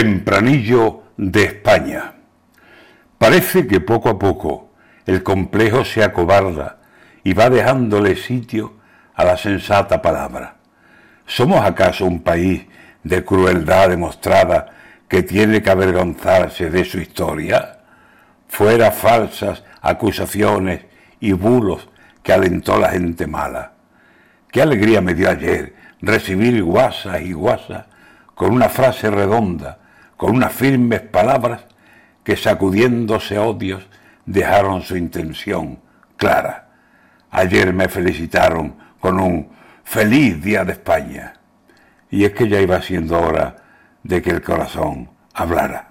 Tempranillo de España. Parece que poco a poco el complejo se acobarda y va dejándole sitio a la sensata palabra. ¿Somos acaso un país de crueldad demostrada que tiene que avergonzarse de su historia? Fuera falsas acusaciones y bulos que alentó la gente mala. Qué alegría me dio ayer recibir guasas y guasas con una frase redonda, con unas firmes palabras que sacudiéndose odios dejaron su intención clara. Ayer me felicitaron con un feliz día de España. Y es que ya iba siendo hora de que el corazón hablara.